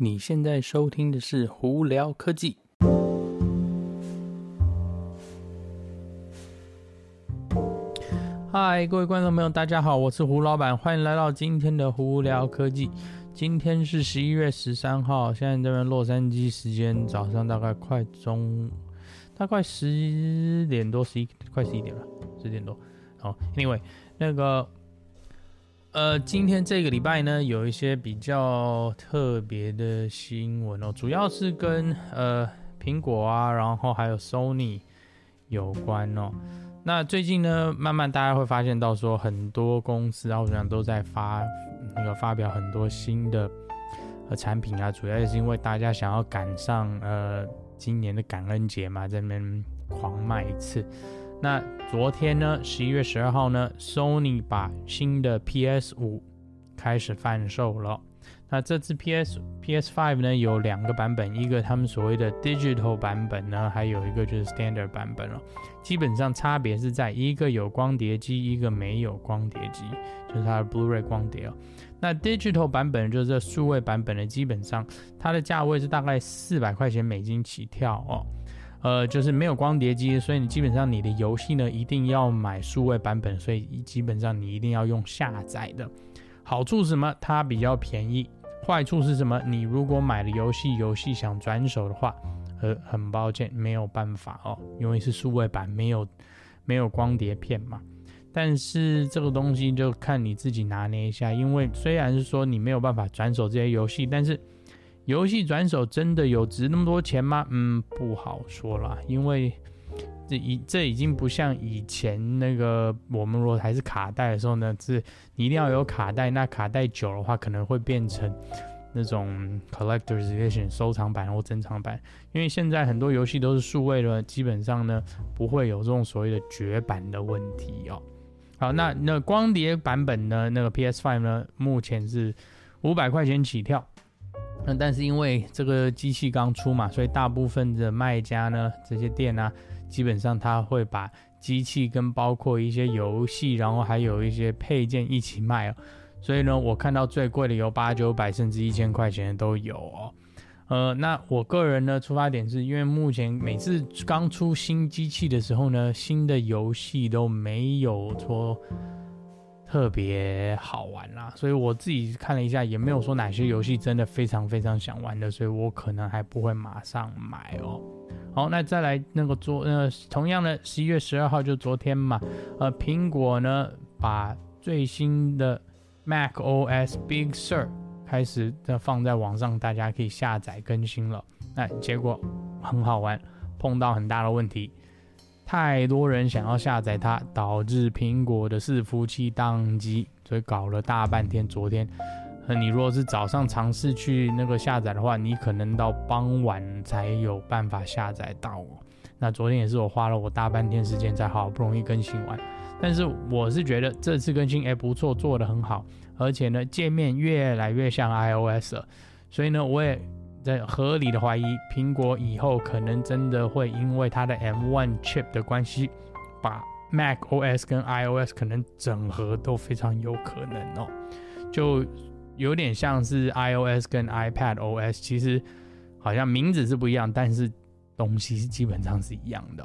你现在收听的是胡聊科技。嗨，各位观众朋友，大家好，我是胡老板，欢迎来到今天的胡聊科技。今天是十一月十三号，现在这边洛杉矶时间早上大概快中，大概十点多，十一快十一点了，十点多。好，Anyway，那个。呃，今天这个礼拜呢，有一些比较特别的新闻哦，主要是跟呃苹果啊，然后还有 Sony 有关哦。那最近呢，慢慢大家会发现到说，很多公司好像都在发那个发表很多新的呃产品啊，主要也是因为大家想要赶上呃今年的感恩节嘛，在那边狂卖一次。那昨天呢，十一月十二号呢，Sony 把新的 PS 五开始贩售了。那这次 PS PS Five 呢有两个版本，一个他们所谓的 Digital 版本呢，还有一个就是 Standard 版本了。基本上差别是在一个有光碟机，一个没有光碟机，就是它的 Blu-ray 光碟哦。那 Digital 版本就是这数位版本的，基本上它的价位是大概四百块钱美金起跳哦。呃，就是没有光碟机，所以你基本上你的游戏呢一定要买数位版本，所以基本上你一定要用下载的。好处是什么？它比较便宜。坏处是什么？你如果买了游戏，游戏想转手的话，呃，很抱歉，没有办法哦，因为是数位版，没有没有光碟片嘛。但是这个东西就看你自己拿捏一下，因为虽然是说你没有办法转手这些游戏，但是。游戏转手真的有值那么多钱吗？嗯，不好说啦，因为这已这已经不像以前那个我们如果还是卡带的时候呢，是你一定要有卡带，那卡带久的话可能会变成那种 collector's edition 收藏版或珍藏版。因为现在很多游戏都是数位的，基本上呢不会有这种所谓的绝版的问题哦。好，那那光碟版本呢，那个 PS5 呢，目前是五百块钱起跳。但是因为这个机器刚出嘛，所以大部分的卖家呢，这些店啊，基本上他会把机器跟包括一些游戏，然后还有一些配件一起卖。所以呢，我看到最贵的有八九百甚至一千块钱的都有哦。呃，那我个人呢，出发点是因为目前每次刚出新机器的时候呢，新的游戏都没有说。特别好玩啦，所以我自己看了一下，也没有说哪些游戏真的非常非常想玩的，所以我可能还不会马上买哦。好，那再来那个昨呃，同样的十一月十二号就昨天嘛，呃，苹果呢把最新的 Mac OS Big Sur 开始的放在网上，大家可以下载更新了。那结果很好玩，碰到很大的问题。太多人想要下载它，导致苹果的伺服器宕机，所以搞了大半天。昨天，呃，你如果是早上尝试去那个下载的话，你可能到傍晚才有办法下载到。那昨天也是我花了我大半天时间才好不容易更新完。但是我是觉得这次更新哎不错，做得很好，而且呢界面越来越像 iOS 了，所以呢我也。在合理的怀疑，苹果以后可能真的会因为它的 M1 chip 的关系，把 Mac OS 跟 iOS 可能整合都非常有可能哦，就有点像是 iOS 跟 iPad OS，其实好像名字是不一样，但是东西是基本上是一样的。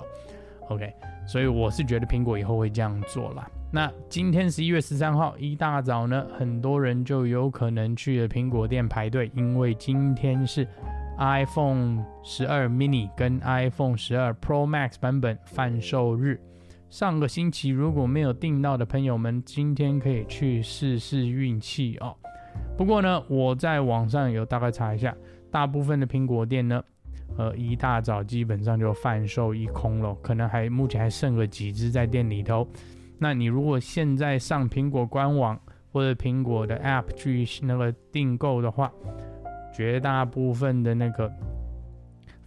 OK，所以我是觉得苹果以后会这样做啦。那今天十一月十三号一大早呢，很多人就有可能去了苹果店排队，因为今天是 iPhone 十二 mini 跟 iPhone 十二 Pro Max 版本贩售日。上个星期如果没有订到的朋友们，今天可以去试试运气哦。不过呢，我在网上有大概查一下，大部分的苹果店呢，呃，一大早基本上就贩售一空了，可能还目前还剩个几只在店里头。那你如果现在上苹果官网或者苹果的 App 去那个订购的话，绝大部分的那个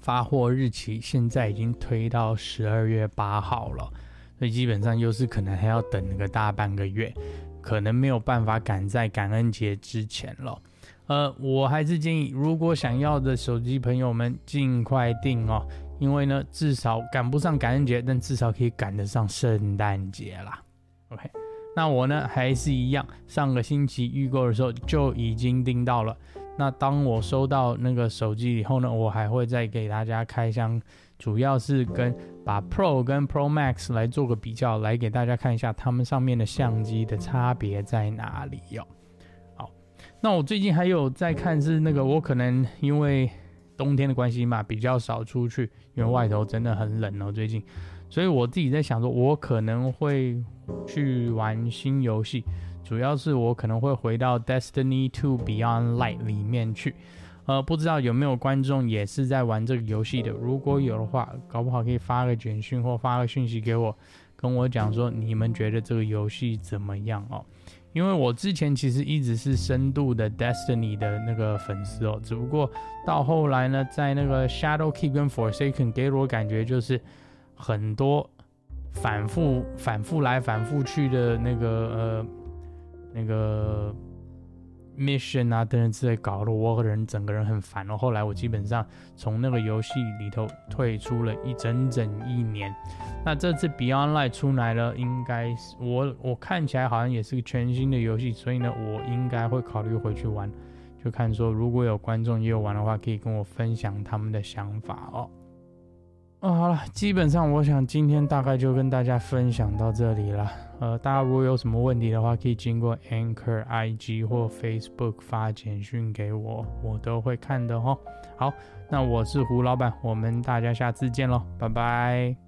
发货日期现在已经推到十二月八号了，所以基本上又是可能还要等个大半个月，可能没有办法赶在感恩节之前了。呃，我还是建议，如果想要的手机朋友们尽快订哦，因为呢，至少赶不上感恩节，但至少可以赶得上圣诞节啦。OK，那我呢还是一样，上个星期预购的时候就已经订到了，那当我收到那个手机以后呢，我还会再给大家开箱，主要是跟把 Pro 跟 Pro Max 来做个比较，来给大家看一下它们上面的相机的差别在哪里哟。好，那我最近还有在看是那个，我可能因为冬天的关系嘛，比较少出去，因为外头真的很冷哦，最近，所以我自己在想说，我可能会去玩新游戏。主要是我可能会回到 Destiny 2 Beyond Light 里面去，呃，不知道有没有观众也是在玩这个游戏的？如果有的话，搞不好可以发个简讯或发个讯息给我，跟我讲说你们觉得这个游戏怎么样哦？因为我之前其实一直是深度的 Destiny 的那个粉丝哦，只不过到后来呢，在那个 Shadowkeep 跟 Forsaken 给我感觉就是很多反复、反复来、反复去的那个呃。那个 mission 啊等等之类，搞得我个人整个人很烦哦。后来我基本上从那个游戏里头退出了一整整一年。那这次 Beyond Light 出来了，应该是我我看起来好像也是个全新的游戏，所以呢，我应该会考虑回去玩。就看说如果有观众也有玩的话，可以跟我分享他们的想法哦。哦，好了，基本上我想今天大概就跟大家分享到这里了。呃，大家如果有什么问题的话，可以经过 Anchor IG 或 Facebook 发简讯给我，我都会看的哦。好，那我是胡老板，我们大家下次见喽，拜拜。